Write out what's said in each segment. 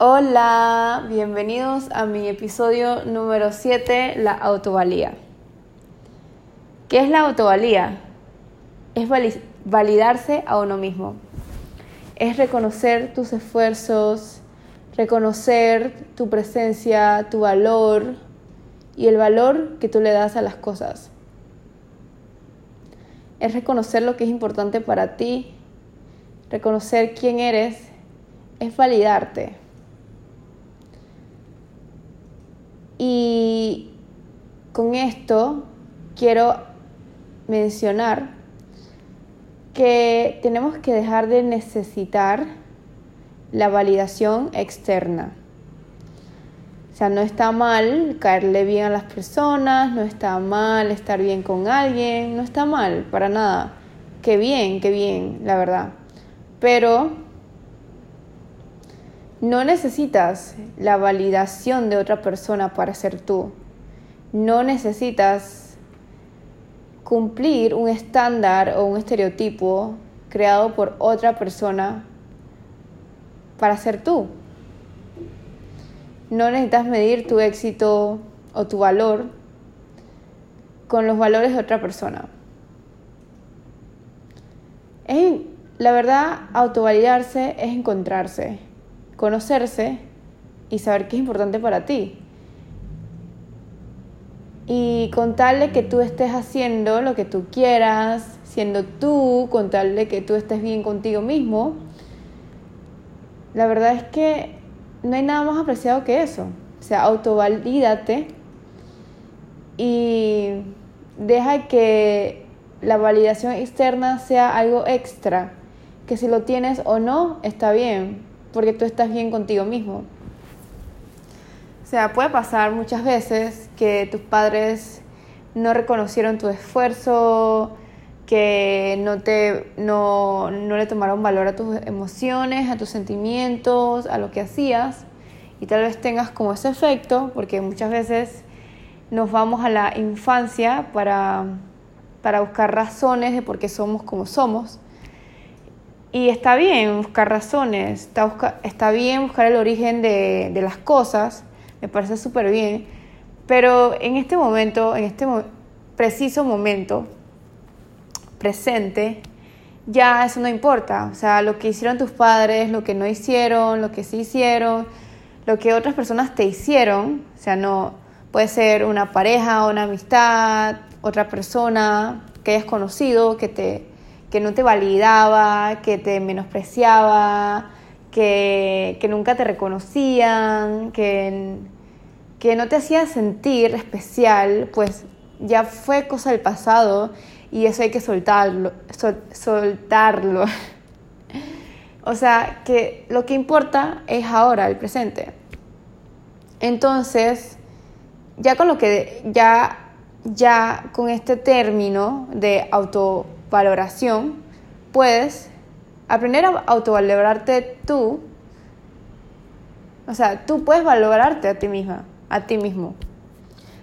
Hola, bienvenidos a mi episodio número 7, la autovalía. ¿Qué es la autovalía? Es validarse a uno mismo. Es reconocer tus esfuerzos, reconocer tu presencia, tu valor y el valor que tú le das a las cosas. Es reconocer lo que es importante para ti, reconocer quién eres, es validarte. Y con esto quiero mencionar que tenemos que dejar de necesitar la validación externa. O sea, no está mal caerle bien a las personas, no está mal estar bien con alguien, no está mal, para nada. Qué bien, qué bien, la verdad. Pero no necesitas la validación de otra persona para ser tú. No necesitas cumplir un estándar o un estereotipo creado por otra persona para ser tú. No necesitas medir tu éxito o tu valor con los valores de otra persona. la verdad, autovalidarse es encontrarse conocerse y saber qué es importante para ti. Y contarle que tú estés haciendo lo que tú quieras, siendo tú, contarle que tú estés bien contigo mismo, la verdad es que no hay nada más apreciado que eso. O sea, autovalídate y deja que la validación externa sea algo extra, que si lo tienes o no, está bien, porque tú estás bien contigo mismo. O sea, puede pasar muchas veces que tus padres no reconocieron tu esfuerzo, que no, te, no, no le tomaron valor a tus emociones, a tus sentimientos, a lo que hacías, y tal vez tengas como ese efecto, porque muchas veces nos vamos a la infancia para, para buscar razones de por qué somos como somos. Y está bien buscar razones, está, está bien buscar el origen de, de las cosas, me parece súper bien, pero en este momento, en este preciso momento presente, ya eso no importa. O sea, lo que hicieron tus padres, lo que no hicieron, lo que sí hicieron, lo que otras personas te hicieron, o sea, no puede ser una pareja, una amistad, otra persona que hayas conocido, que te que no te validaba, que te menospreciaba, que, nunca te reconocían, que, que no te hacía sentir especial, pues ya fue cosa del pasado y eso hay que soltarlo. soltarlo. o sea, que lo que importa es ahora, el presente. Entonces, ya con lo que ya ya con este término de auto valoración, puedes aprender a autovalorarte tú. O sea, tú puedes valorarte a ti misma, a ti mismo.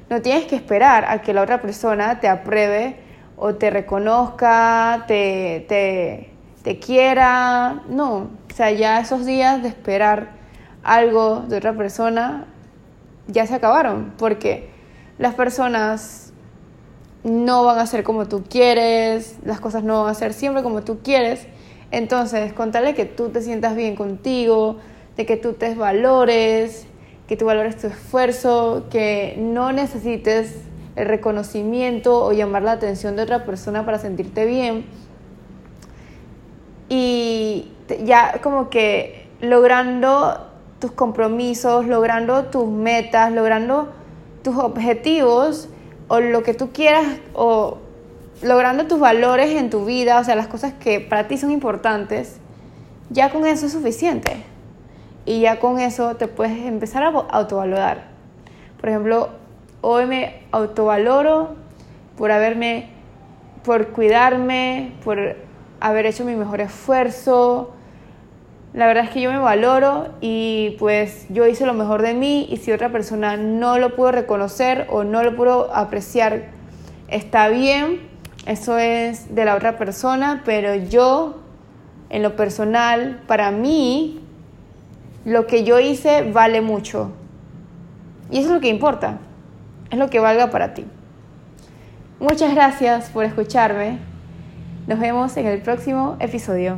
No tienes que esperar a que la otra persona te apruebe o te reconozca, te, te, te quiera. No, o sea, ya esos días de esperar algo de otra persona ya se acabaron, porque las personas no van a ser como tú quieres, las cosas no van a ser siempre como tú quieres. Entonces, contarle que tú te sientas bien contigo, de que tú te valores, que tú valores tu esfuerzo, que no necesites el reconocimiento o llamar la atención de otra persona para sentirte bien. Y ya como que logrando tus compromisos, logrando tus metas, logrando tus objetivos, o lo que tú quieras o logrando tus valores en tu vida, o sea, las cosas que para ti son importantes, ya con eso es suficiente. Y ya con eso te puedes empezar a autovalorar. Por ejemplo, hoy me autovaloro por haberme, por cuidarme, por haber hecho mi mejor esfuerzo, la verdad es que yo me valoro y pues yo hice lo mejor de mí y si otra persona no lo pudo reconocer o no lo pudo apreciar, está bien, eso es de la otra persona, pero yo, en lo personal, para mí, lo que yo hice vale mucho. Y eso es lo que importa, es lo que valga para ti. Muchas gracias por escucharme. Nos vemos en el próximo episodio.